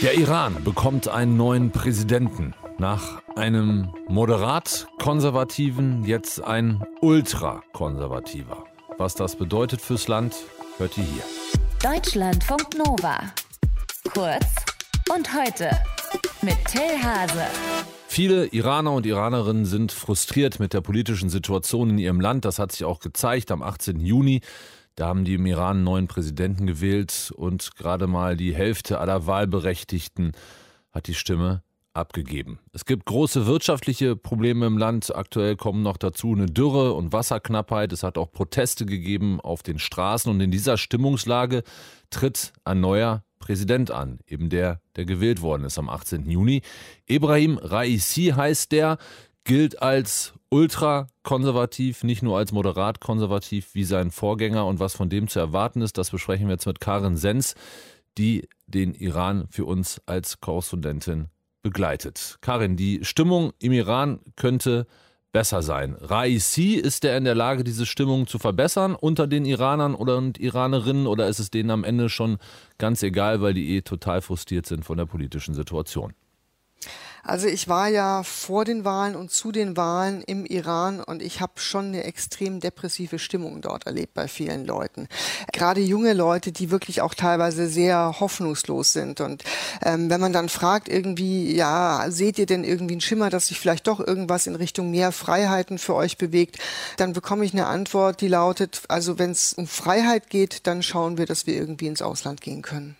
Der Iran bekommt einen neuen Präsidenten. Nach einem moderat konservativen, jetzt ein ultrakonservativer. Was das bedeutet fürs Land, hört ihr hier. Deutschlandfunk Nova. Kurz und heute mit Till Hase. Viele Iraner und Iranerinnen sind frustriert mit der politischen Situation in ihrem Land. Das hat sich auch gezeigt am 18. Juni. Da haben die im Iran einen neuen Präsidenten gewählt und gerade mal die Hälfte aller Wahlberechtigten hat die Stimme abgegeben. Es gibt große wirtschaftliche Probleme im Land. Aktuell kommen noch dazu eine Dürre und Wasserknappheit. Es hat auch Proteste gegeben auf den Straßen. Und in dieser Stimmungslage tritt ein neuer Präsident an, eben der, der gewählt worden ist am 18. Juni. Ibrahim Raisi heißt der, gilt als ultrakonservativ, nicht nur als moderat konservativ wie sein Vorgänger und was von dem zu erwarten ist, das besprechen wir jetzt mit Karin Sens, die den Iran für uns als Korrespondentin begleitet. Karin, die Stimmung im Iran könnte besser sein. Raisi, ist er in der Lage, diese Stimmung zu verbessern unter den Iranern oder und Iranerinnen oder ist es denen am Ende schon ganz egal, weil die eh total frustriert sind von der politischen Situation? Also ich war ja vor den Wahlen und zu den Wahlen im Iran und ich habe schon eine extrem depressive Stimmung dort erlebt bei vielen Leuten. Gerade junge Leute, die wirklich auch teilweise sehr hoffnungslos sind. Und ähm, wenn man dann fragt irgendwie, ja, seht ihr denn irgendwie einen Schimmer, dass sich vielleicht doch irgendwas in Richtung mehr Freiheiten für euch bewegt, dann bekomme ich eine Antwort, die lautet, also wenn es um Freiheit geht, dann schauen wir, dass wir irgendwie ins Ausland gehen können.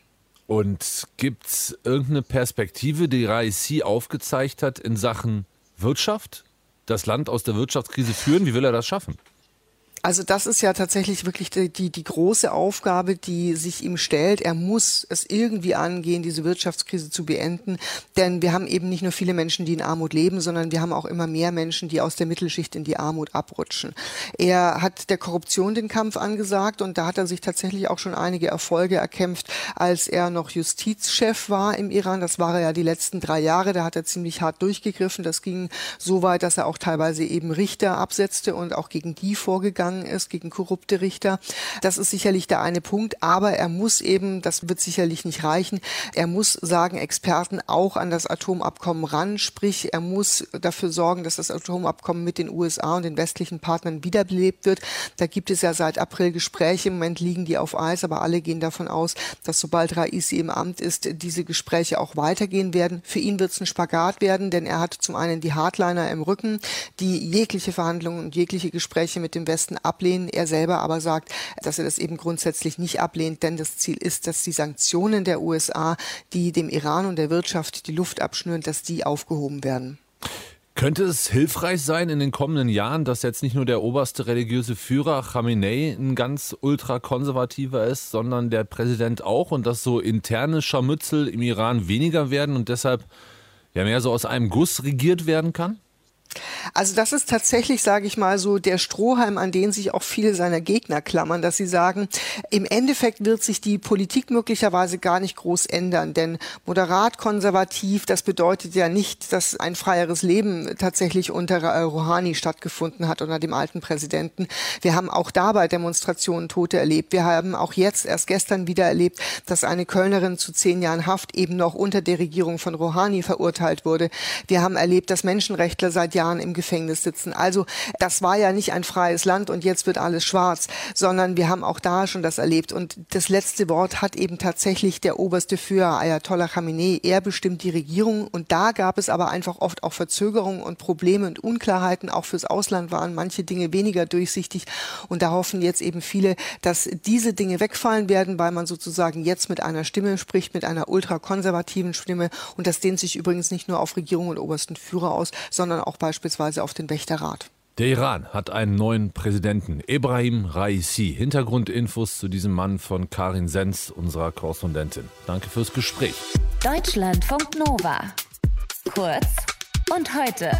Und gibt es irgendeine Perspektive, die Raisi aufgezeigt hat in Sachen Wirtschaft? Das Land aus der Wirtschaftskrise führen? Wie will er das schaffen? Also das ist ja tatsächlich wirklich die, die, die, große Aufgabe, die sich ihm stellt. Er muss es irgendwie angehen, diese Wirtschaftskrise zu beenden. Denn wir haben eben nicht nur viele Menschen, die in Armut leben, sondern wir haben auch immer mehr Menschen, die aus der Mittelschicht in die Armut abrutschen. Er hat der Korruption den Kampf angesagt und da hat er sich tatsächlich auch schon einige Erfolge erkämpft, als er noch Justizchef war im Iran. Das war er ja die letzten drei Jahre. Da hat er ziemlich hart durchgegriffen. Das ging so weit, dass er auch teilweise eben Richter absetzte und auch gegen die vorgegangen vorgegangen ist gegen korrupte Richter. Das ist sicherlich der eine Punkt, aber er muss eben, das wird sicherlich nicht reichen, er muss, sagen Experten, auch an das Atomabkommen ran, sprich er muss dafür sorgen, dass das Atomabkommen mit den USA und den westlichen Partnern wiederbelebt wird. Da gibt es ja seit April Gespräche, im Moment liegen die auf Eis, aber alle gehen davon aus, dass sobald Raisi im Amt ist, diese Gespräche auch weitergehen werden. Für ihn wird es ein Spagat werden, denn er hat zum einen die Hardliner im Rücken, die jegliche Verhandlungen und jegliche Gespräche mit dem Westen ablehnen. Er selber aber sagt, dass er das eben grundsätzlich nicht ablehnt, denn das Ziel ist, dass die Sanktionen der USA, die dem Iran und der Wirtschaft die Luft abschnüren, dass die aufgehoben werden. Könnte es hilfreich sein in den kommenden Jahren, dass jetzt nicht nur der oberste religiöse Führer Khamenei ein ganz ultrakonservativer ist, sondern der Präsident auch und dass so interne Scharmützel im Iran weniger werden und deshalb ja mehr so aus einem Guss regiert werden kann? Also das ist tatsächlich, sage ich mal, so der Strohhalm, an den sich auch viele seiner Gegner klammern, dass sie sagen, im Endeffekt wird sich die Politik möglicherweise gar nicht groß ändern, denn moderat konservativ, das bedeutet ja nicht, dass ein freieres Leben tatsächlich unter Rouhani stattgefunden hat, unter dem alten Präsidenten. Wir haben auch dabei Demonstrationen Tote erlebt. Wir haben auch jetzt erst gestern wieder erlebt, dass eine Kölnerin zu zehn Jahren Haft eben noch unter der Regierung von Rouhani verurteilt wurde. Wir haben erlebt, dass Menschenrechtler seit Jahren im Gefängnis sitzen. Also das war ja nicht ein freies Land und jetzt wird alles schwarz, sondern wir haben auch da schon das erlebt. Und das letzte Wort hat eben tatsächlich der oberste Führer, Ayatollah Khamenei. Er bestimmt die Regierung und da gab es aber einfach oft auch Verzögerungen und Probleme und Unklarheiten. Auch fürs Ausland waren manche Dinge weniger durchsichtig und da hoffen jetzt eben viele, dass diese Dinge wegfallen werden, weil man sozusagen jetzt mit einer Stimme spricht, mit einer ultrakonservativen Stimme und das dehnt sich übrigens nicht nur auf Regierung und obersten Führer aus, sondern auch beispielsweise auf den Wächterrat. Der Iran hat einen neuen Präsidenten, Ebrahim Raisi. Hintergrundinfos zu diesem Mann von Karin Sens, unserer Korrespondentin. Danke fürs Gespräch. Deutschlandfunk Nova. Kurz und heute.